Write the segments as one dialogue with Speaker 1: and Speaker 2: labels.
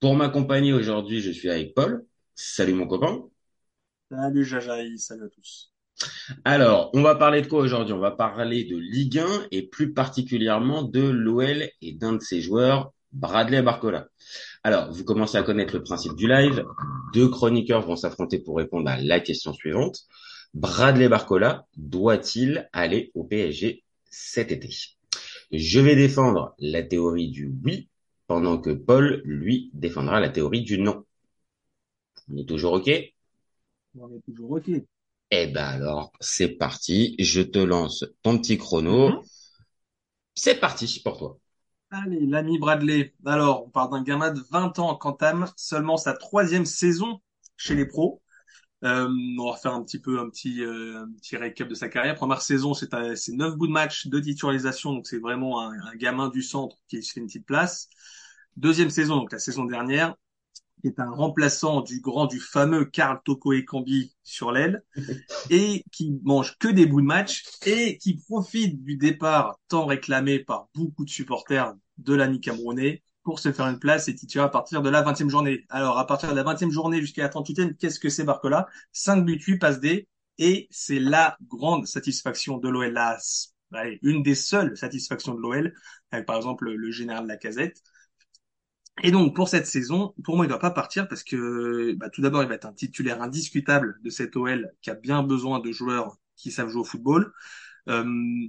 Speaker 1: Pour m'accompagner aujourd'hui, je suis avec Paul. Salut mon copain.
Speaker 2: Salut Jajaï, salut à tous.
Speaker 1: Alors, on va parler de quoi aujourd'hui? On va parler de Ligue 1 et plus particulièrement de l'OL et d'un de ses joueurs, Bradley Barcola. Alors, vous commencez à connaître le principe du live. Deux chroniqueurs vont s'affronter pour répondre à la question suivante. Bradley Barcola doit-il aller au PSG cet été? Je vais défendre la théorie du oui, pendant que Paul, lui, défendra la théorie du non. On est toujours OK?
Speaker 2: On est toujours OK.
Speaker 1: Eh ben alors, c'est parti. Je te lance ton petit chrono.
Speaker 2: Mhm.
Speaker 1: C'est parti pour toi.
Speaker 2: Allez, l'ami Bradley. Alors, on parle d'un gamin de 20 ans qu'entame seulement sa troisième saison chez les pros. Euh, on va faire un petit peu un petit euh, un petit récap de sa carrière. Première saison, c'est c'est neuf bouts de match, deux titularisations, donc c'est vraiment un, un gamin du centre qui se fait une petite place. Deuxième saison, donc la saison dernière, qui est un remplaçant du grand, du fameux Karl Toko Ekambi sur l'aile, et qui mange que des bouts de match, et qui profite du départ tant réclamé par beaucoup de supporters de l'ami camerounais pour se faire une place et titulaire à partir de la 20e journée. Alors, à partir de la 20e journée jusqu'à la 38e, qu'est-ce que c'est Barcola? 5 buts, 8 passes D, et c'est la grande satisfaction de l'OL, une des seules satisfactions de l'OL, avec par exemple le, général Lacazette. Et donc pour cette saison, pour moi, il doit pas partir parce que bah, tout d'abord, il va être un titulaire indiscutable de cette OL qui a bien besoin de joueurs qui savent jouer au football. Euh,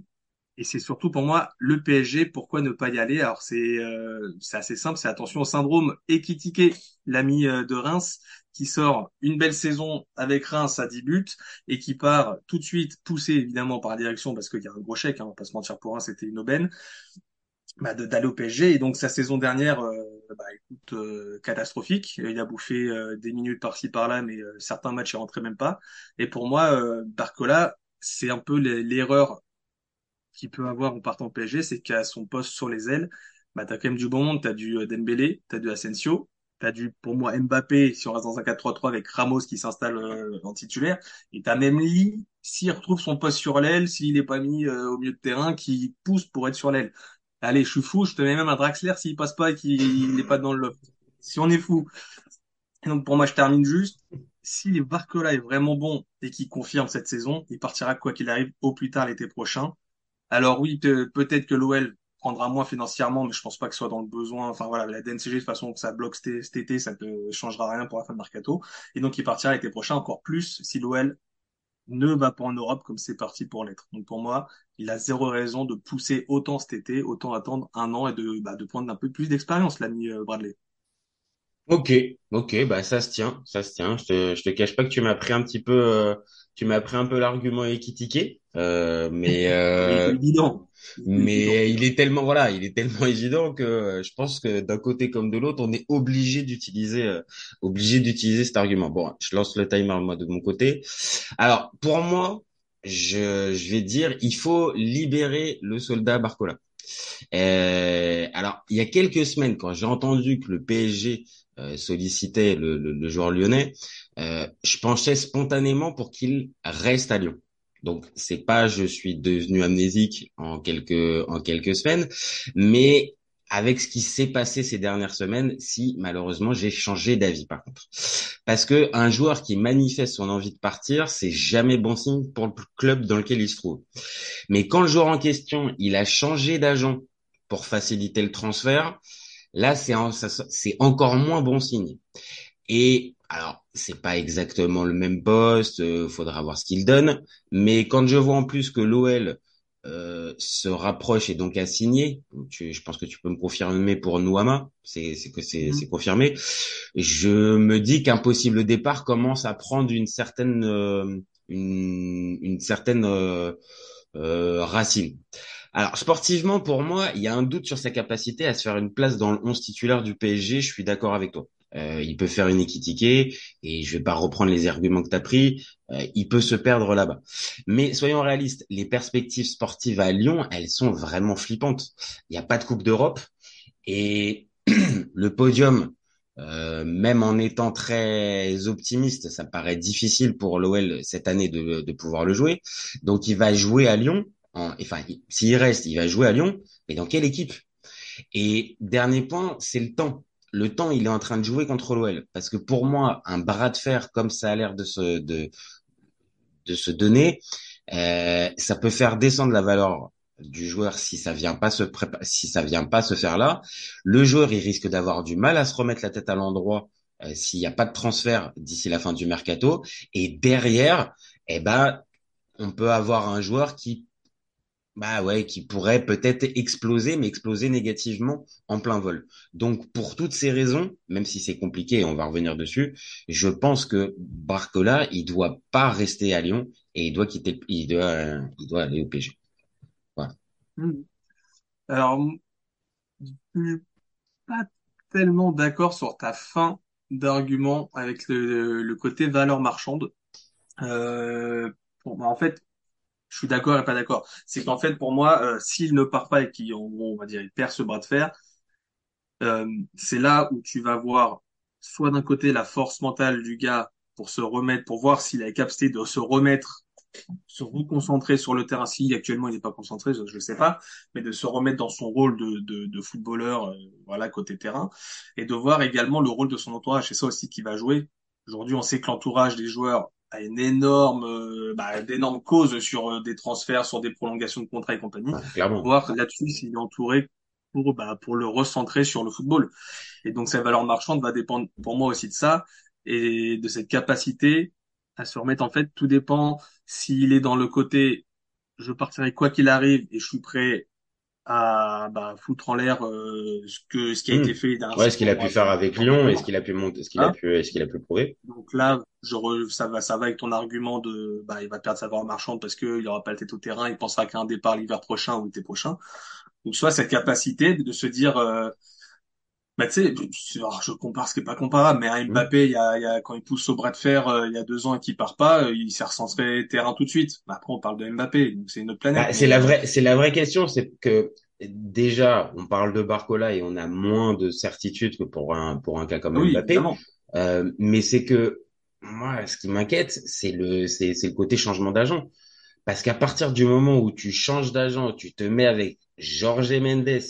Speaker 2: et c'est surtout pour moi le PSG. Pourquoi ne pas y aller? Alors c'est euh, assez simple. C'est attention au syndrome Ekitike, l'ami euh, de Reims, qui sort une belle saison avec Reims à 10 buts et qui part tout de suite poussé évidemment par la direction parce qu'il y a un gros chèque. Hein, on va pas se mentir pour Reims, c'était une aubaine bah, d'aller au PSG. Et donc sa saison dernière, euh, bah, écoute, euh, catastrophique. Il a bouffé euh, des minutes par-ci par-là, mais certains matchs il rentrait même pas. Et pour moi, Barcola, c'est un peu l'e- l'erreur qu'il peut avoir en partant PSG, c'est qu'à son poste sur les ailes, bah t'as quand même du bon monde. T'as du euh, Dembélé, t'as du Asensio. T'as du, pour moi, Mbappé, si on reste dans un 4-3-3 avec Ramos qui s'installe euh, en titulaire. Et t'as même Lee, s'il retrouve son poste sur l'aile, s'il est pas mis euh, au milieu de terrain, qui pousse pour être sur l'aile. Allez, je suis fou, je te mets même un Draxler s'il passe pas et qu'il n'est pas dans le. Si on est fou. Donc pour moi, je termine juste. Si Barcola est vraiment bon et qu'il confirme cette saison, il partira quoi qu'il arrive au plus tard l'été prochain. Alors oui, peut-être que l'OL prendra moins financièrement, mais je pense pas que ce soit dans le besoin. Enfin voilà, la DNCG de toute façon que ça bloque cet, été, ça ne changera rien pour la fin de mercato. Et donc il partira l'été prochain encore plus si l'OL ne va pas en Europe comme c'est parti pour l'être. Donc pour moi, il a zéro raison de pousser autant cet été, autant attendre un an et de, bah, prendre un peu plus d'expérience, l'ami euh, Bradley.
Speaker 1: Ok, ok, bah ça se tient, ça se tient. Je te, je te cache pas que tu m'as pris un petit peu, euh, tu m'as pris un peu l'argument équitiqué, euh, mais euh,
Speaker 2: évident. Évident.
Speaker 1: mais il est tellement voilà, il est tellement évident que euh, je pense que d'un côté comme de l'autre, on est obligé d'utiliser, euh, obligé d'utiliser cet argument. Bon, je lance le timer moi de mon côté. Alors pour moi, je, je vais dire, il faut libérer le soldat Barcola. Euh, alors, il y a quelques semaines, quand j'ai entendu que le PSG sollicitait le, le- le joueur lyonnais, euh, je penchais spontanément pour qu'il reste à Lyon. Donc, c'est pas je suis devenu amnésique en quelques en quelques semaines, mais avec ce qui s'est passé ces dernières semaines, si malheureusement j'ai changé d'avis par contre, parce que un joueur qui manifeste son envie de partir, c'est jamais bon signe pour le club dans lequel il se trouve. Mais quand le joueur en question, il a changé d'agent pour faciliter le transfert, là, c'est en- c'est encore moins bon signe. Et alors, c'est pas exactement le même poste, euh, faudra voir ce qu'il donne. Mais quand je vois en plus que l'OL euh, se rapproche et donc a signé, tu, je pense que tu peux me confirmer pour Nouama, c'est c'est que c'est c'est confirmé. Je me dis qu'un possible départ commence à prendre une certaine euh, une, une certaine euh, euh, racine. Alors, sportivement, pour moi, il y a un doute sur sa capacité à se faire une place dans le 11 titulaire du PSG. Je suis d'accord avec toi. Euh, il peut faire une équitique et je vais pas reprendre les arguments que tu as pris. Euh, il peut se perdre là-bas. Mais soyons réalistes, les perspectives sportives à Lyon, elles sont vraiment flippantes. Il n'y a pas de Coupe d'Europe et le podium, euh, même en étant très optimiste, ça paraît difficile pour l'OL cette année de, de pouvoir le jouer. Donc il va jouer à Lyon enfin, s'il reste, il va jouer à Lyon, mais dans quelle équipe? Et dernier point, c'est le temps. Le temps, il est en train de jouer contre l'OL. Parce que pour moi, un bras de fer comme ça a l'air de se, de, de se donner, euh, ça peut faire descendre la valeur du joueur si ça vient pas se si ça vient pas se faire là. Le joueur, il risque d'avoir du mal à se remettre la tête à l'endroit euh, s'il n'y a pas de transfert d'ici la fin du mercato. Et derrière, eh ben, on peut avoir un joueur qui bah ouais, qui pourrait peut-être exploser, mais exploser négativement en plein vol. Donc pour toutes ces raisons, même si c'est compliqué, on va revenir dessus, je pense que Barcola, il doit pas rester à Lyon et il doit quitter, il doit, il doit aller au PG. Voilà.
Speaker 2: Hmm. Alors, je suis pas tellement d'accord sur ta fin d'argument avec le, côté valeur marchande. Euh, bah, en fait, je suis d'accord et pas d'accord. C'est qu'en fait, pour moi, euh, s'il ne part pas et qu'il, on va dire, il perd ce bras de fer, euh, c'est là où tu vas voir soit d'un côté la force mentale du gars pour se remettre, pour voir s'il a la capacité de se remettre, se reconcentrer sur le terrain. Si actuellement il n'est pas concentré, je ne sais pas, mais de se remettre dans son rôle de, de, de footballeur, euh, voilà, côté terrain, et de voir également le rôle de son entourage. C'est ça aussi qui va jouer. Aujourd'hui, on sait que l'entourage des joueurs a une énorme, euh, bah, d'énormes causes sur euh, des transferts, sur des prolongations de contrats et compagnie.
Speaker 1: clairement.
Speaker 2: Voir là-dessus s'il est entouré pour, bah, pour le recentrer sur le football. Et donc, sa valeur marchande va dépendre pour moi aussi de ça et de cette capacité à se remettre. En fait, tout dépend s'il est dans le côté je partirai quoi qu'il arrive et je suis prêt à bah, foutre en l'air euh, ce que ce qui a été hmm. fait.
Speaker 1: Ouais, ce qu'il a pu faire avec Lyon et ce qu'il a pu monter, ce qu'il a hein pu, ce qu'il a pu prouver.
Speaker 2: Donc là, je ça va, ça va avec ton argument de, bah, il va perdre sa valeur marchande parce qu'il aura pas la tête au terrain, il pensera qu'à un départ l'hiver prochain ou l'été prochain. Donc soit cette capacité de se dire, euh, bah, tu sais, je compare ce qui est pas comparable, mais un hmm. Mbappé, il y a, il y a, quand il pousse au bras de fer euh, il y a deux ans et qu'il part pas, il s'est recentré terrain tout de suite. Bah, après, on parle de Mbappé, donc c'est une autre planète.
Speaker 1: Bah, c'est la vraie, c'est la vraie question, c'est que déjà, on parle de Barcola et on a moins de certitude que pour un pour un cas comme Mbappé. Euh, mais c'est que moi, ce qui m'inquiète, c'est le c'est c'est le côté changement d'agent. Parce qu'à partir du moment où tu changes d'agent, tu te mets avec Jorge Mendes,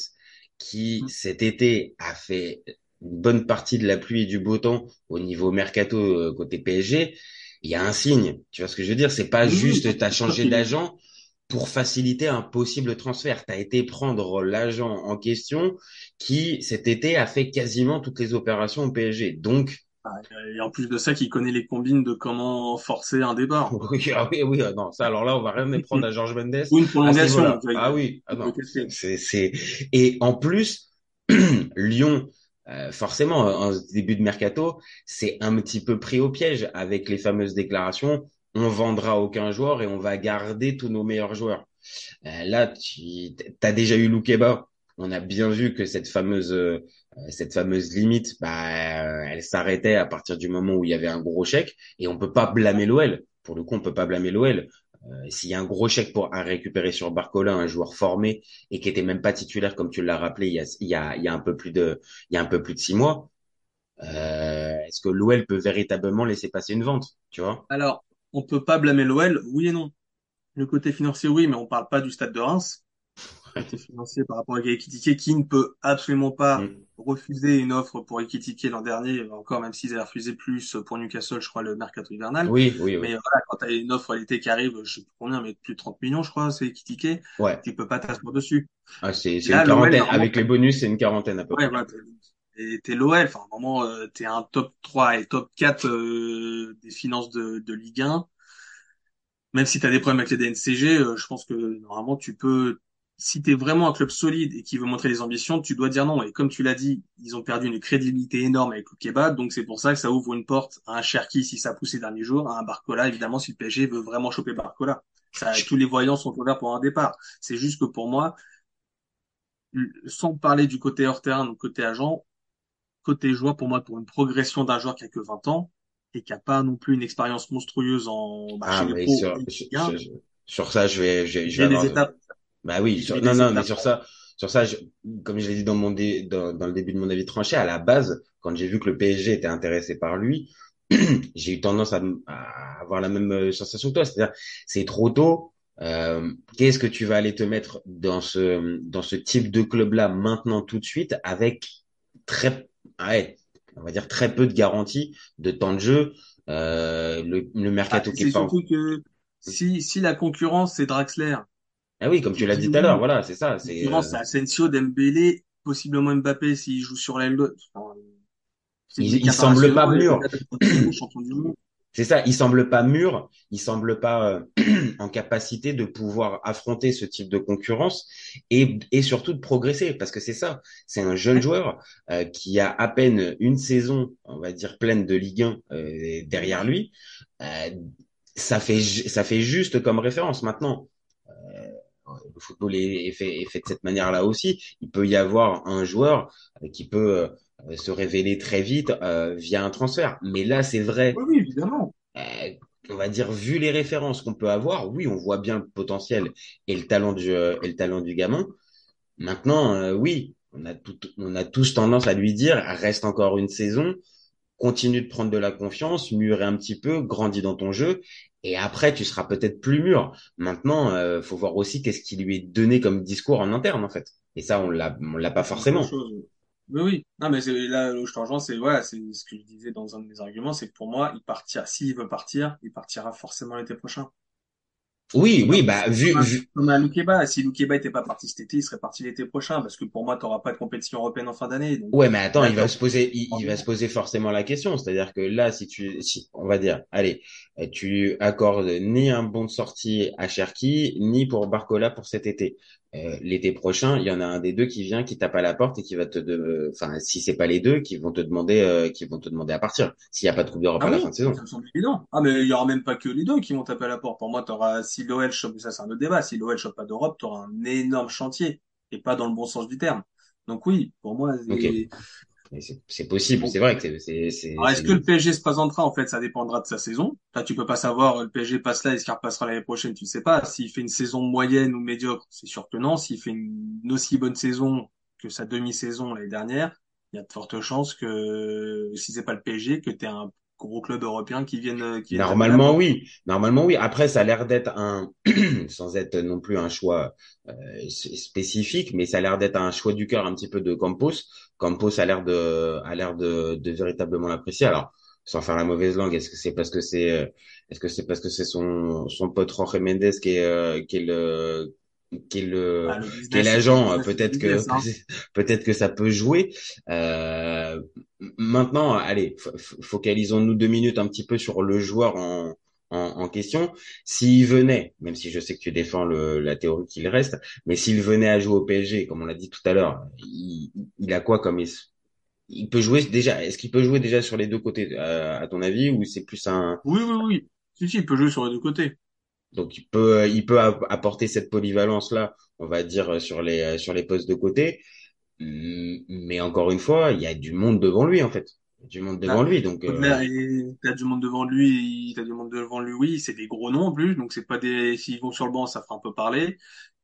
Speaker 1: qui mmh. cet été a fait une bonne partie de la pluie et du beau temps au niveau mercato euh, côté PSG, il y a un signe. Tu vois ce que je veux dire? C'est pas juste tu as changé d'agent pour faciliter un possible transfert. Tu as été prendre l'agent en question qui, cet été, a fait quasiment toutes les opérations au PSG. Donc,
Speaker 2: et en plus de ça, qui connaît les combines de comment forcer un.
Speaker 1: Oui, ah oui, oui, ah non, ça, alors là, on va rien prendre à Georges Mendes.
Speaker 2: Ou une prolongation.
Speaker 1: Ah oui, ah non. C'est, c'est, et en plus, Lyon, euh, forcément, en début de mercato, c'est un petit peu pris au piège avec les fameuses déclarations on vendra aucun joueur et on va garder tous nos meilleurs joueurs. Euh, là, tu as déjà eu Loukeba. On a bien vu que cette fameuse euh, cette fameuse limite, bah, euh, elle s'arrêtait à partir du moment où il y avait un gros chèque et on peut pas blâmer l'OL. Pour le coup, on peut pas blâmer l'OL. S'il y a un gros chèque pour à récupérer sur Barcola, un joueur formé et qui était même pas titulaire comme tu l'as rappelé il y a un peu plus de il y a un peu plus de six mois, est-ce que l'OL peut véritablement laisser passer une vente, tu vois?
Speaker 2: Alors on peut pas blâmer l'OL, oui et non. Le côté financier, oui, mais on parle pas du stade de Reims. Le côté financier par rapport à Ekitike, qui ne peut absolument pas mm. refuser une offre pour Ekitike l'an dernier, encore même s'ils avaient refusé plus pour Newcastle, je crois, le mercato hivernal.
Speaker 1: Oui, oui, oui.
Speaker 2: Mais voilà, quand tu as une offre à l'été qui arrive, je sais combien, mais plus de 30 millions, je crois, c'est Ekitike.
Speaker 1: Ouais.
Speaker 2: Tu peux pas t'asseoir dessus.
Speaker 1: Ah, c'est une quarantaine. Avec les bonus, c'est une quarantaine à peu près.
Speaker 2: Ouais, et t'es l'OL, enfin vraiment euh, t'es un top 3 et top 4 euh, des finances de, de Ligue 1. Même si t'as des problèmes avec les DNCG, euh, je pense que normalement tu peux, si t'es vraiment un club solide et qui veut montrer des ambitions, tu dois dire non. Et comme tu l'as dit, ils ont perdu une crédibilité énorme avec le Kebab, donc c'est pour ça que ça ouvre une porte à un Cherki si ça pousse ces derniers jours, à un Barcola évidemment si le PSG veut vraiment choper Barcola. Ça, tous les voyants sont ouverts pour un départ. C'est juste que pour moi, sans parler du côté hors terrain, du côté agent, côté joueur, pour moi, pour une progression d'un joueur qui a que 20 ans et qui a pas non plus une expérience monstrueuse en bah,
Speaker 1: Ah, mais
Speaker 2: pros,
Speaker 1: sur, ça, je vais, je, je vais
Speaker 2: des étapes.
Speaker 1: Bah oui, sur- non, non, mais sur ça, sur ça, je- comme je l'ai dit dans mon dé- dans, dans le début de mon avis tranché, à la base, quand j'ai vu que le PSG était intéressé par lui, j'ai eu tendance à, avoir la même euh, sensation que toi, c'est-à-dire c'est trop tôt. Euh, qu'est-ce que tu vas aller te mettre dans ce dans ce type de club-là maintenant tout de suite avec très ouais, on va dire très peu de garantie de temps de jeu, euh, le, le
Speaker 2: Ah,
Speaker 1: mercato qui
Speaker 2: c'est
Speaker 1: est pas
Speaker 2: surtout que si, si la concurrence, c'est Draxler,
Speaker 1: ah oui, comme tu l'as dit tout à l'heure, voilà, c'est ça, c'est euh,
Speaker 2: Asensio, Dembélé, possiblement Mbappé s'il joue sur l'aile. Enfin,
Speaker 1: il, il semble pas mûr. C'est ça, il semble pas mûr, il semble pas euh, en capacité de pouvoir affronter ce type de concurrence et, et surtout de progresser, parce que c'est ça, c'est un jeune joueur euh, qui a à peine une saison, on va dire pleine de Ligue 1 euh, derrière lui. Euh, ça fait ça fait juste comme référence maintenant. Le football est, fait, est fait de cette manière-là aussi. Il peut y avoir un joueur euh, qui peut euh, se révéler très vite euh, via un transfert. Mais là, c'est vrai
Speaker 2: Oui, évidemment.
Speaker 1: on va dire, vu les références qu'on peut avoir, oui, on voit bien le potentiel et le talent du, et le talent du gamin. Maintenant, oui, on a tout, on a tous tendance à lui dire, reste encore une saison, continue de prendre de la confiance, mûrer un petit peu, grandis dans ton jeu, et après, tu seras peut-être plus mûr. Maintenant, euh, faut voir aussi qu'est-ce qui lui est donné comme discours en interne, en fait. Et ça, on l'a, on l'a pas forcément.
Speaker 2: Oui, oui. Non, mais c'est là où je te rejoins, c'est voilà, c'est ce que je disais dans un de mes arguments, c'est que pour moi, il partira, s'il veut partir, il partira forcément l'été prochain.
Speaker 1: Oui, oui, bah, vu,
Speaker 2: comme un,
Speaker 1: vu,
Speaker 2: Loukeba. Si Loukeba était pas parti cet été, il serait parti l'été prochain, parce que pour moi, t'auras pas de compétition européenne en fin d'année.
Speaker 1: Ouais, mais attends, il va se poser, il, il va se poser forcément la question. C'est-à-dire que là, si tu, si, on va dire, allez, tu accordes ni un bon de sortie à Cherki, ni pour Barcola pour cet été. Euh, l'été prochain, il y en a un des deux qui vient, qui tape à la porte et qui va te, de, enfin, si c'est pas les deux, qui vont te demander, euh, qui vont te demander à partir. S'il n'y a pas de Coupe d'Europe
Speaker 2: Ah
Speaker 1: à la fin de saison.
Speaker 2: Ah, mais il y aura même pas que les deux qui vont taper à la porte. Pour moi, t'auras, si l'OL chope, ça c'est un autre débat, si l'OL chope pas d'Europe, t'auras un énorme chantier, et pas dans le bon sens du terme. Donc oui, pour moi. C'est-
Speaker 1: possible. C'est vrai que c'est, c'est,
Speaker 2: Alors, est-ce que le PSG se présentera? En fait, ça dépendra de sa saison. Là, tu peux pas savoir, le PSG passe là, est-ce qu'il repassera l'année prochaine? Tu sais pas. S'il fait une saison moyenne ou médiocre, c'est sûr que non. S'il fait une, une aussi bonne saison que sa demi-saison l'année dernière, il y a de fortes chances que, si c'est pas le PSG, que t'aies un gros club européen qui vienne, qui vienne taper à la
Speaker 1: Normalement, oui. Normalement, oui. Après, ça a l'air d'être un, sans être non plus un choix euh, spécifique, mais ça a l'air d'être un choix du cœur un petit peu de Campos. Campos a l'air de, a l'air de, de véritablement l'apprécier. Alors, sans faire la mauvaise langue, est-ce que c'est parce que c'est, euh, est-ce que c'est parce que c'est son, son pote Jorge Mendes qui est, euh, qui est le, qui est le,
Speaker 2: Bah,
Speaker 1: qui est l'agent,
Speaker 2: c'est
Speaker 1: peut-être que
Speaker 2: hein.
Speaker 1: peut-être que ça peut jouer. Euh, maintenant, allez, fo- fo- focalisons-nous deux minutes un petit peu sur le joueur en, en, en question. S'il venait, même si je sais que tu défends le, la théorie qu'il reste, mais s'il venait à jouer au PSG, comme on l'a dit tout à l'heure, il, il a quoi comme es- il peut jouer déjà. Est-ce qu'il peut jouer déjà sur les deux côtés, euh, à ton avis, ou c'est plus un
Speaker 2: Oui, oui, oui. Si, si, il peut jouer sur les deux côtés.
Speaker 1: Donc il peut il peut app- apporter cette polyvalence là, on va dire sur les sur les postes de côté. Mais encore une fois, il y a du monde devant lui en fait. Il y a du monde devant
Speaker 2: Là,
Speaker 1: lui, donc euh,
Speaker 2: t'as du monde devant lui, t'as du monde devant lui, oui, c'est des gros noms en plus, donc c'est pas des, s'ils vont sur le banc, ça fera un peu parler,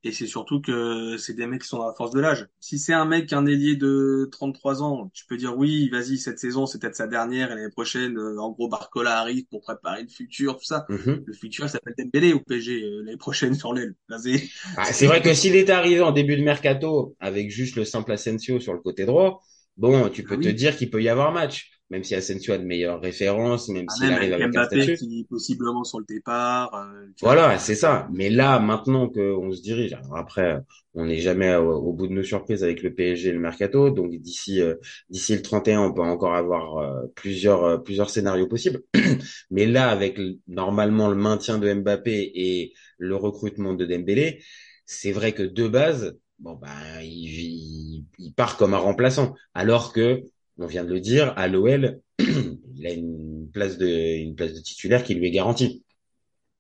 Speaker 2: et c'est surtout que c'est des mecs qui sont à la force de l'âge. Si c'est un mec, un ailier de 33 ans, tu peux dire oui, vas-y, cette saison, c'est peut-être sa dernière, et l'année prochaine, euh, en gros, Barcola arrive pour préparer le futur, tout ça.
Speaker 1: mhm.
Speaker 2: Le futur, il s'appelle Dembélé au PSG, euh, l'année prochaine sur l'aile. C'est,
Speaker 1: Ah, c'est vrai que s'il était arrivé en début de mercato avec juste le simple Asensio sur le côté droit, bon, tu
Speaker 2: ah
Speaker 1: peux te
Speaker 2: oui.
Speaker 1: dire qu'il peut y avoir match, même si Asensio a de meilleures références, même
Speaker 2: Ah,
Speaker 1: s'il arrive
Speaker 2: avec
Speaker 1: un
Speaker 2: Mbappé
Speaker 1: statut.
Speaker 2: qui possiblement sur le départ, euh,
Speaker 1: Voilà, c'est ça. Mais là, maintenant qu'on se dirige, alors après, on n'est jamais au, au bout de nos surprises avec le PSG et le mercato, donc d'ici euh, d'ici le 31, on peut encore avoir euh, plusieurs plusieurs scénarios possibles. Mais là, avec le- normalement le maintien de Mbappé et le recrutement de Dembélé, c'est vrai que de base, bon il, il, il part comme un remplaçant, alors que on vient de le dire, à l'OL, il a une place de une place de titulaire qui lui est garantie.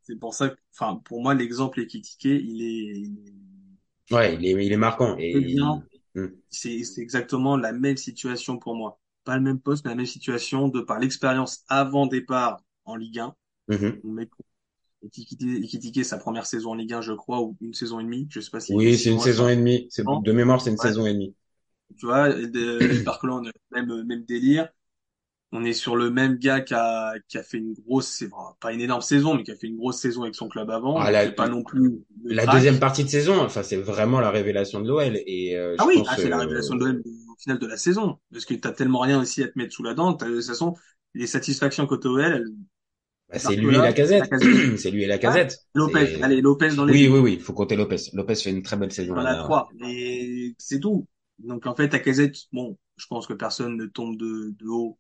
Speaker 2: C'est pour ça que, enfin, pour moi, l'exemple est, il est-
Speaker 1: Ouais, il est, il est marquant. Et. Hmm.
Speaker 2: C'est, exactement la même situation pour moi. Pas le même poste, mais la même situation de par l'expérience avant départ en Ligue 1.
Speaker 1: Mhm.
Speaker 2: Mon mec, Ekitike, Ekitike, sa première saison en Ligue 1, je crois, ou une saison et demie. Je sais pas si
Speaker 1: Oui, c'est une saison et demie. C'est, de mémoire, c'est une
Speaker 2: Ouais.
Speaker 1: saison et demie.
Speaker 2: Tu vois, et Barcola, même, même délire. On est sur le même gars qui a, qui a fait une grosse, c'est pas une énorme saison, mais qui a fait une grosse saison avec son club avant.
Speaker 1: Ah, la-
Speaker 2: pas non plus
Speaker 1: La
Speaker 2: crack.
Speaker 1: deuxième partie de saison, enfin, c'est vraiment la révélation de l'OL. Et euh,
Speaker 2: Ah
Speaker 1: je
Speaker 2: oui, ah, c'est la révélation de l'OM au final de la saison. Parce que t'as tellement rien aussi à te mettre sous la dent. De toute façon, les satisfactions côté OL, elles-
Speaker 1: bah, c'est lui et la casette. C'est lui et la casette.
Speaker 2: Lopez, allez, Lopez dans les
Speaker 1: Oui, oui, oui. Faut compter Lopez. Lopez fait une très belle saison.
Speaker 2: La
Speaker 1: dernière.
Speaker 2: 3. Et c'est tout. Donc en fait, à Casette, bon, je pense que personne ne tombe de, de haut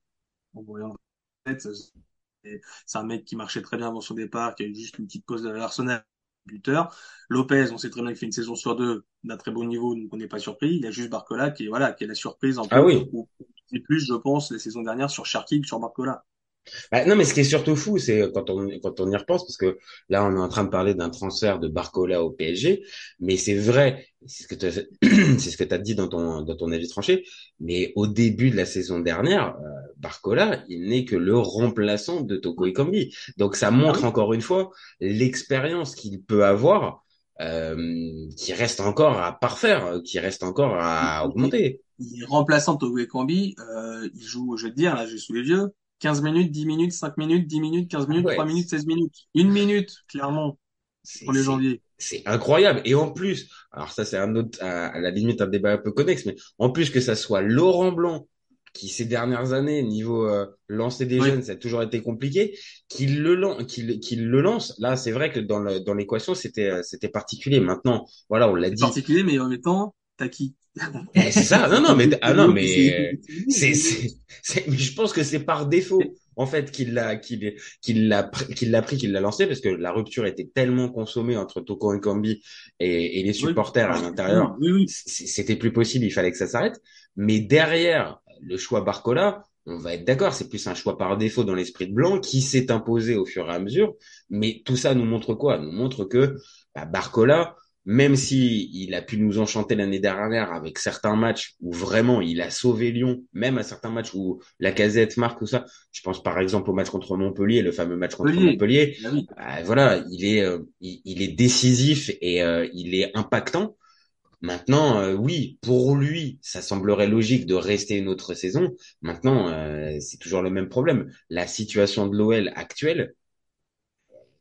Speaker 2: en voyant Lacazette. C'est un mec qui marchait très bien avant son départ, qui a eu juste une petite pause de l'Arsenal, buteur. Lopez, on sait très bien qu'il fait une saison sur deux d'un très bon niveau, donc on n'est pas surpris. Il y a juste Barcola qui est, voilà, qui est la surprise en
Speaker 1: Ah
Speaker 2: plus.
Speaker 1: oui.
Speaker 2: Ou- plus, je pense, la saison dernière sur Sharky que sur Barcola.
Speaker 1: Bah, non, mais ce qui est surtout fou, c'est quand on, quand on y repense, parce que là, on est en train de parler d'un transfert de Barcola au PSG, mais c'est vrai, c'est ce que tu c'est ce que t'as dit dans ton, dans ton avis tranché, mais au début de la saison dernière, euh, Barcola, il n'est que le remplaçant de Toko Ekambi. Donc ça montre
Speaker 2: Ah oui.
Speaker 1: encore une fois l'expérience qu'il peut avoir, euh, qui reste encore à parfaire, qui reste encore à augmenter.
Speaker 2: Il est remplaçant de Togo Ekambi, euh, il joue, je vais te dire, là, j'ai sous les yeux, 15 minutes, 10 minutes, 5 minutes, 10 minutes, 15 minutes,
Speaker 1: Ouais.
Speaker 2: 3 minutes, 16 minutes. Une minute, clairement, pour les janvier.
Speaker 1: c'est incroyable. Et en plus, alors ça c'est un autre, à, à la limite un débat un peu connexe, mais en plus que ça soit Laurent Blanc qui ces dernières années niveau euh, lancer des
Speaker 2: Oui.
Speaker 1: jeunes, ça a toujours été compliqué, qu'il le le lance. Là, c'est vrai que dans l'équation c'était euh, c'était particulier. Maintenant, voilà, on l'a dit.
Speaker 2: particulier, mais en même temps, t'as qui?
Speaker 1: Eh, c'est ça. Non, non, mais ah non, mais
Speaker 2: C'est-
Speaker 1: c'est. Mais je pense que c'est par défaut en fait qu'il l'a qu'il qu'il l'a qu'il l'a pris, qu'il l'a lancé parce que la rupture était tellement consommée entre Toko et, et les supporters à l'intérieur.
Speaker 2: Oui, oui.
Speaker 1: c- c'était plus possible, il fallait que ça s'arrête. Mais derrière le choix Barcola, on va être d'accord, c'est plus un choix par défaut dans l'esprit de Blanc qui s'est imposé au fur et à mesure. Mais tout ça nous montre quoi? Nous montre que bah, Barcola, même si il a pu nous enchanter l'année dernière avec certains matchs où vraiment il a sauvé Lyon, même à certains matchs où la casette marque tout ça. Je pense par exemple au match contre Montpellier, le fameux match contre
Speaker 2: Montpellier.
Speaker 1: Montpellier.
Speaker 2: Ah oui.
Speaker 1: Euh, voilà, il est, euh, il, il est décisif et euh, il est impactant. Maintenant, euh, oui, pour lui, ça semblerait logique de rester une autre saison. Maintenant, c'est toujours le même problème. La situation de l'OL actuelle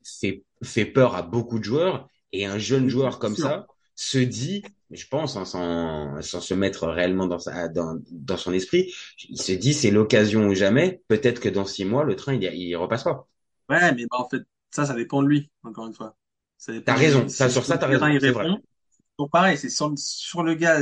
Speaker 1: fait, fait peur à beaucoup de joueurs et un jeune joueur comme ça se dit, je pense, hein, sans, sans se mettre réellement dans, sa, dans, dans son esprit, il se dit c'est l'occasion ou jamais. Peut-être que dans six mois, le train, il, il repasse pas.
Speaker 2: Ouais, mais bah, en fait, ça, ça dépend de lui, encore une fois.
Speaker 1: T'as raison. Ça,
Speaker 2: Si
Speaker 1: sur ça, t'as raison. C'est vrai.
Speaker 2: Donc pareil, c'est sur, sur le gars,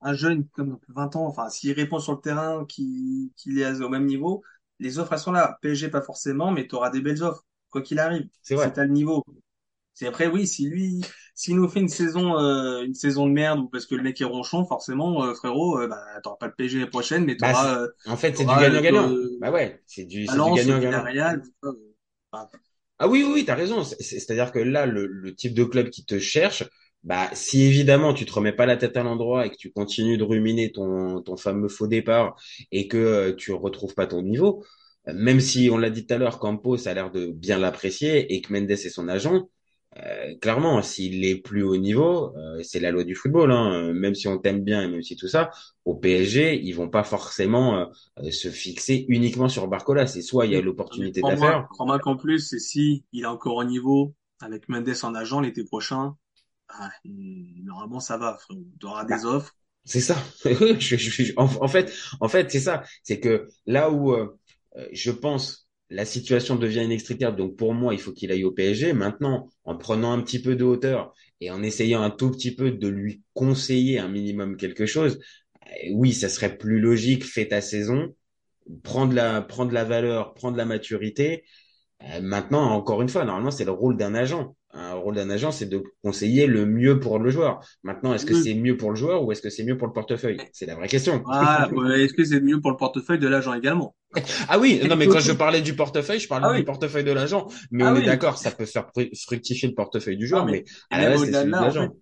Speaker 2: un jeune comme 20 ans, enfin, s'il répond sur le terrain, qu'il qu'il est au même niveau, les offres, elles sont là. PSG, pas forcément, mais tu auras des belles offres, quoi qu'il arrive.
Speaker 1: C'est vrai.
Speaker 2: C'est à le niveau. C'est après, oui, si lui, s'il nous fait une saison, euh, une saison de merde, ou parce que le mec est ronchon, forcément, euh, frérot, euh, bah, t'auras pas de PSG l'année prochaine, mais
Speaker 1: Bah,
Speaker 2: t'auras, euh,
Speaker 1: En fait, c'est du gagnant-gagnant. Bah ouais, c'est du, c'est du gagnant-gagnant.
Speaker 2: Euh,
Speaker 1: Ah oui, oui, oui, t'as raison. C'est- c'est- C'est-à-dire que là, le, le type de club qui te cherche, bah, si évidemment tu te remets pas la tête à l'endroit et que tu continues de ruminer ton, ton fameux faux départ et que tu retrouves pas ton niveau, même si on l'a dit tout à l'heure, Campos a l'air de bien l'apprécier et que Mendes est son agent, euh, clairement, s'il est plus haut niveau, euh, c'est la loi du football, hein, euh, même si on t'aime bien et même si tout ça, au PSG, ils vont pas forcément euh, euh, se fixer uniquement sur Barcola. C'est soit il y a l'opportunité d'affaires.
Speaker 2: crois-moi qu'en plus, c'est si il est encore au niveau avec Mendes en agent l'été prochain, ah, il- normalement ça va. Tu auras des
Speaker 1: Bah,
Speaker 2: offres.
Speaker 1: C'est ça. Je- je- je- en, en fait, en fait, c'est ça. C'est que là où je pense la situation devient inextricable, donc pour moi, il faut qu'il aille au PSG. Maintenant, en prenant un petit peu de hauteur et en essayant un tout petit peu de lui conseiller un minimum quelque chose, euh, oui, ça serait plus logique. Fais ta saison, prendre la, prendre la valeur, prendre la maturité. Euh, maintenant, encore une fois, normalement, c'est le rôle d'un agent. Un rôle d'un agent, c'est de conseiller le mieux pour le joueur. Maintenant, est-ce que
Speaker 2: Oui.
Speaker 1: c'est mieux pour le joueur ou est-ce que c'est mieux pour le portefeuille? C'est la vraie question.
Speaker 2: Ouais, Est-ce que c'est mieux pour le portefeuille de l'agent également?
Speaker 1: Ah oui, non, mais quand je parlais du portefeuille, je parlais
Speaker 2: Ah oui.
Speaker 1: du portefeuille de l'agent. Mais
Speaker 2: Ah
Speaker 1: on est d'accord, ça peut faire fru- fructifier le portefeuille du joueur,
Speaker 2: Non,
Speaker 1: mais,
Speaker 2: mais
Speaker 1: à la
Speaker 2: même
Speaker 1: base, c'est
Speaker 2: au-delà
Speaker 1: celui
Speaker 2: de
Speaker 1: de
Speaker 2: là, en
Speaker 1: l'agent.
Speaker 2: fait,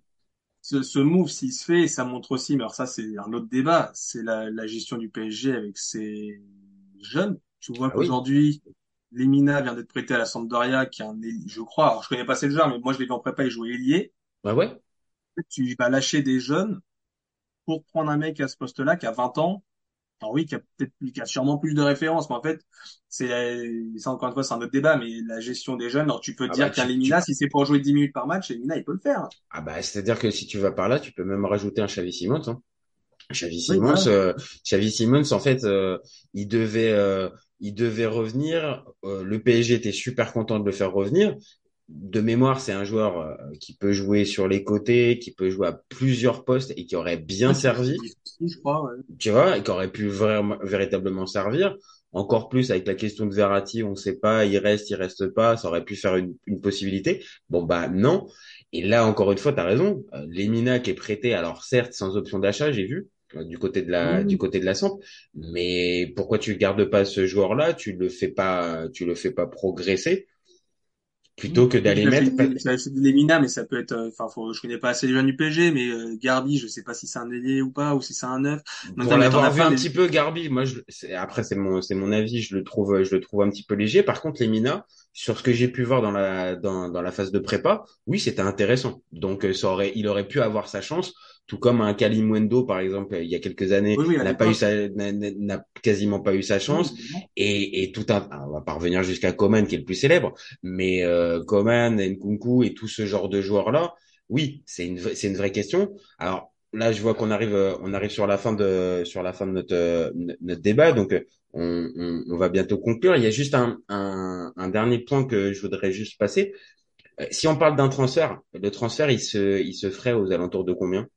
Speaker 2: ce, ce move, s'il se fait, ça montre aussi, mais alors ça, c'est un autre débat, c'est la, la gestion du PSG avec ses jeunes. Tu vois
Speaker 1: Ah
Speaker 2: qu'aujourd'hui, Lemina vient d'être prêté à la Sampdoria, qui est un, je crois, alors je connais pas assez le joueur, mais moi je l'ai vu en prépa, il jouait ailier.
Speaker 1: Bah ouais.
Speaker 2: Tu vas lâcher des jeunes pour prendre un mec à ce poste-là qui a 20 ans. Alors oui, qui a peut-être, plus- qui a sûrement plus de références, mais en fait, c'est, ça encore une fois, c'est un autre débat, mais la gestion des jeunes, alors tu peux
Speaker 1: Ah
Speaker 2: dire
Speaker 1: bah,
Speaker 2: qu'un
Speaker 1: tu-
Speaker 2: Lemina, si c'est pour jouer 10 minutes par match, Lemina, il peut le faire.
Speaker 1: Ah bah, c'est-à-dire que si tu vas par là, tu peux même rajouter un Xavi Simons. Hein. Xavi Simons, euh, Xavi Simons, en fait, euh, il devait, euh, il devait revenir. euh, le PSG était super content de le faire revenir. De mémoire, c'est un joueur euh, qui peut jouer sur les côtés, qui peut jouer à plusieurs postes et qui aurait bien servi.
Speaker 2: Je crois, ouais.
Speaker 1: tu vois, et qui aurait pu vraiment, véritablement servir. Encore plus avec la question de Verratti, on ne sait pas, il reste, il reste pas, ça aurait pu faire une, une possibilité. Bon bah non. Et là encore une fois, tu as raison. Lemina qui est prêté, alors certes sans option d'achat, j'ai vu du côté de la
Speaker 2: Oui.
Speaker 1: du côté de la Samp, mais pourquoi tu gardes pas ce joueur-là? Tu le fais pas, tu le fais pas progresser plutôt que d'aller mettre.
Speaker 2: acheté de Lemina, mais ça peut être, euh, enfin, faut, je connais pas assez les jeunes du PSG, mais euh, Garbi, je sais pas si c'est un ailier ou pas, ou si c'est un neuf.
Speaker 1: Pour l'avoir vu un petit peu, Garbi, moi, je, c'est- après c'est mon c'est mon avis, je le trouve je le trouve un petit peu léger. Par contre, les Mina, sur ce que j'ai pu voir dans la dans dans la phase de prépa, oui, c'était intéressant. Donc euh, ça aurait il aurait pu avoir sa chance, tout comme un Kalimwendo par exemple il y a quelques années
Speaker 2: Oui, oui, à
Speaker 1: n'a pas eu sa n'a quasiment pas eu sa chance
Speaker 2: Oui,
Speaker 1: et, et tout un, on va pas revenir jusqu'à Coman qui est le plus célèbre, mais euh, Coman, Nkunku et tout ce genre de joueurs-là, oui, c'est une, vraie- c'est une vraie question. Alors là, je vois qu'on arrive, euh, on arrive sur la fin de, sur la fin de notre, euh, no- notre débat, donc euh, on, on, on va bientôt conclure. Il y a juste un, un, un dernier point que je voudrais juste passer. Si on parle d'un transfert, le transfert, il se, il se ferait aux alentours de combien?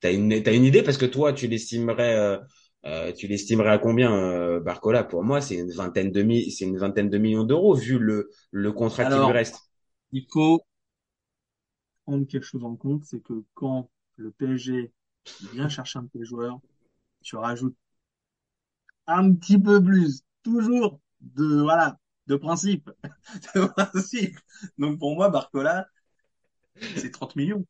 Speaker 1: T'as une, idée? Parce que toi, tu l'estimerais, euh, euh, tu l'estimerais à combien, euh, Barcola? Pour moi, c'est une vingtaine de mi- c'est une vingtaine de millions d'euros vu le, le contrat qui lui reste.
Speaker 2: il faut prendre quelque chose en compte, c'est que quand le PSG vient chercher un de tes joueurs, tu rajoutes un petit peu plus, toujours de, voilà, de principe, de principe. Donc pour moi, Barcola, c'est 30 millions.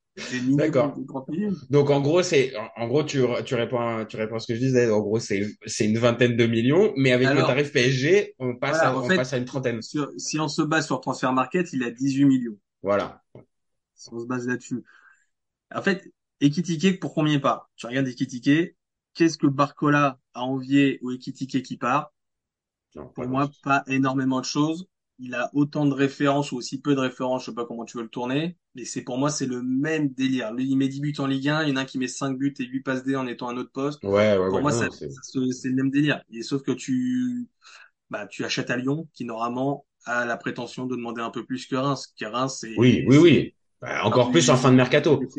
Speaker 1: D'accord.
Speaker 2: de 30 millions.
Speaker 1: Donc en gros, c'est, en, en gros, tu, tu réponds, à- tu réponds à ce que je disais. En gros, c'est, c'est une vingtaine de millions, mais avec le tarif PSG, on passe
Speaker 2: voilà,
Speaker 1: à,
Speaker 2: en
Speaker 1: on
Speaker 2: fait,
Speaker 1: passe à une trentaine.
Speaker 2: sur- si on se base sur Transfer Market, il a 18 millions.
Speaker 1: Voilà.
Speaker 2: Si on se base là-dessus. En fait, Ekitike, pour combien part? Tu regardes Ekitike, qu'est-ce que Barcola a envié au Ekitike qui part?
Speaker 1: Non,
Speaker 2: Pour moi, pas énormément de choses. Il a autant de références ou aussi peu de références, je sais pas comment tu veux le tourner, mais c'est pour moi, c'est le même délire. Lui, il met 10 buts en Ligue 1, il y en a un qui met 5 buts et 8 passes D en étant un autre poste.
Speaker 1: Ouais, ouais,
Speaker 2: Pour
Speaker 1: ouais.
Speaker 2: moi,
Speaker 1: non,
Speaker 2: ça,
Speaker 1: c'est,
Speaker 2: ça se- c'est le même délire. Et sauf que tu, bah, tu achètes à Lyon, qui normalement a la prétention de demander un peu plus que Reims. Que Reims, c'est,
Speaker 1: oui, oui, oui. Bah, encore plus en fin de mercato.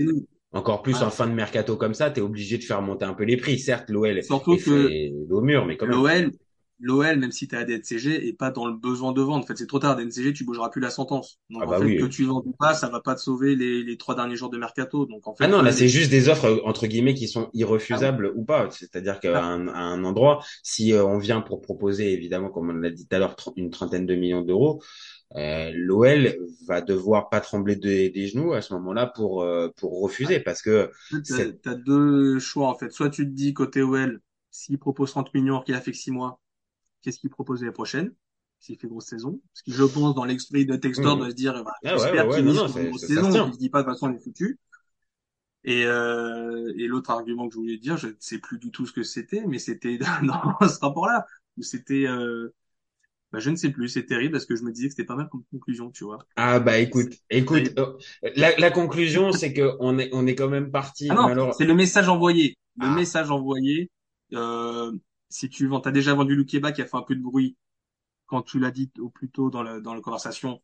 Speaker 1: Encore plus en fin de mercato comme ça, t'es obligé de faire monter un peu les prix. Certes, l'OL
Speaker 2: Surtout
Speaker 1: est
Speaker 2: que
Speaker 1: fait au mur, mais quand même.
Speaker 2: l'OL, l'OL, même si tu as des NCG, est pas dans le besoin de vendre. En fait, c'est trop tard. Des NCG, tu bougeras plus la sentence. Donc,
Speaker 1: Ah
Speaker 2: en
Speaker 1: bah
Speaker 2: fait,
Speaker 1: oui.
Speaker 2: que tu vendes ou pas, ça va pas te sauver les, les trois derniers jours de mercato. Donc, en fait,
Speaker 1: Ah non, là, c'est juste des offres, euh, entre guillemets, qui sont irrefusables ou pas. C'est-à-dire qu'à
Speaker 2: Ah.
Speaker 1: un, à un endroit, si euh, on vient pour proposer, évidemment, comme on l'a dit tout à l'heure, une trentaine de millions d'euros, euh, l'OL va devoir pas trembler des, des genoux à ce moment-là pour, euh, pour refuser parce que
Speaker 2: t'as, t'as deux choix, en fait. Soit tu te dis, côté OL, s'il propose 30 millions, qu'il a fait que 6 mois, qu'est-ce qu'il propose l'année prochaine? S'il fait grosse saison. Parce que je pense, dans l'esprit de Textor,
Speaker 1: Mhm.
Speaker 2: de se dire, bah,
Speaker 1: Ah ouais,
Speaker 2: j'espère
Speaker 1: ouais, ouais,
Speaker 2: qu'il
Speaker 1: c'est-
Speaker 2: une grosse
Speaker 1: se
Speaker 2: saison. il dit pas, de toute façon, on est foutu. Et, euh, et l'autre argument que je voulais dire, je ne sais plus du tout ce que c'était, mais c'était dans ce rapport-là, où c'était, euh, bah, je ne sais plus, c'est terrible parce que je me disais que c'était pas mal comme conclusion, tu vois.
Speaker 1: ah bah écoute, écoute, euh, la, la conclusion, c'est que on est, on est quand même parti.
Speaker 2: Ah non, c'est le message envoyé. Le
Speaker 1: Ah.
Speaker 2: message envoyé, euh, si tu vends, t'as déjà vendu Lukeba qui a fait un peu de bruit quand tu l'as dit au plus tôt dans la, dans la conversation.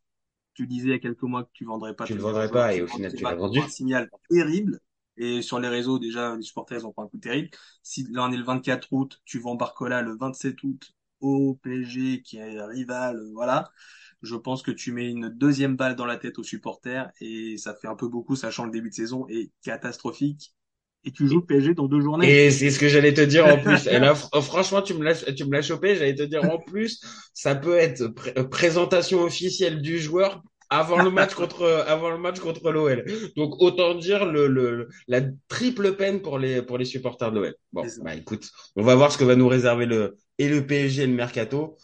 Speaker 2: Tu disais il y a quelques mois que tu vendrais pas.
Speaker 1: Tu
Speaker 2: tes
Speaker 1: vendrais pas, et au final, tu l'as vendu.
Speaker 2: Un signal terrible. Et sur les réseaux, déjà, les supporters, ils ont pris un coup terrible. Si là, on est le 24 août, tu vends Barcola le 27 août au PSG, qui est rival, voilà. Je pense que tu mets une deuxième balle dans la tête aux supporters et ça fait un peu beaucoup, sachant le début de saison est catastrophique. Et tu joues le PSG dans deux journées.
Speaker 1: Et c'est ce que j'allais te dire en plus. Et là, fr- franchement, tu me l'as, tu me l'as chopé. J'allais te dire en plus, ça peut être euh, présentation officielle du joueur avant le match contre, avant le match contre l'OL. Donc autant dire le, le, la triple peine pour les, pour les supporters de l'OL. Bon, bah écoute, on va voir ce que va nous réserver le et le PSG et le mercato.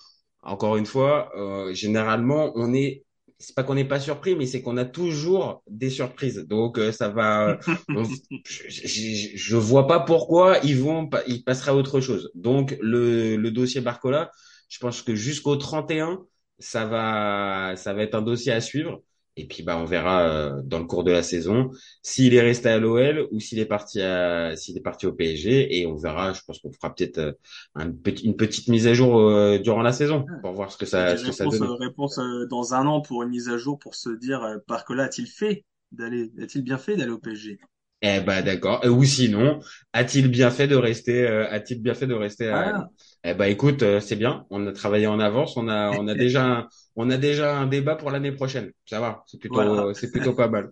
Speaker 1: Encore une fois, euh, généralement, on est c'est pas qu'on n'est pas surpris, mais c'est qu'on a toujours des surprises. Donc euh, ça va. on- je, je, je vois pas pourquoi ils vont, pas- ils passeraient à autre chose. Donc le, le dossier Barcola, je pense que jusqu'au 31, ça va, ça va être un dossier à suivre. Et puis bah on verra euh, dans le cours de la saison s'il est resté à l'OL ou s'il est parti à, s'il est parti au PSG. Et on verra. Je pense qu'on fera peut-être euh, une petite mise à jour euh, durant la saison pour voir ce que ça, ce que ça
Speaker 2: réponse,
Speaker 1: donne.
Speaker 2: euh, réponse euh, dans un an pour une mise à jour pour se dire euh, Barcola a-t-il fait d'aller, a-t-il bien fait d'aller au PSG
Speaker 1: Eh ben d'accord. Euh, Ou sinon, a-t-il bien fait de rester euh, A-t-il bien fait de rester à. Eh ben écoute, euh, c'est bien. On a travaillé en avance. On a on a déjà un, on a déjà un débat pour l'année prochaine. Ça va. C'est plutôt
Speaker 2: Voilà.
Speaker 1: c'est plutôt pas mal.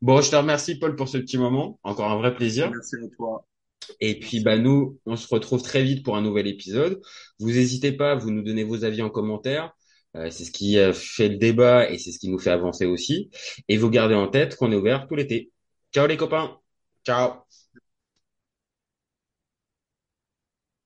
Speaker 1: Bon, je te remercie Paul pour ce petit moment. Encore un vrai plaisir.
Speaker 2: Merci à toi.
Speaker 1: Et puis bah nous, on se retrouve très vite pour un nouvel épisode. Vous n'hésitez pas, vous nous donnez vos avis en commentaire. Euh, c'est ce qui fait le débat et c'est ce qui nous fait avancer aussi. Et vous gardez en tête qu'on est ouvert tout l'été. Ciao les copains. Ciao.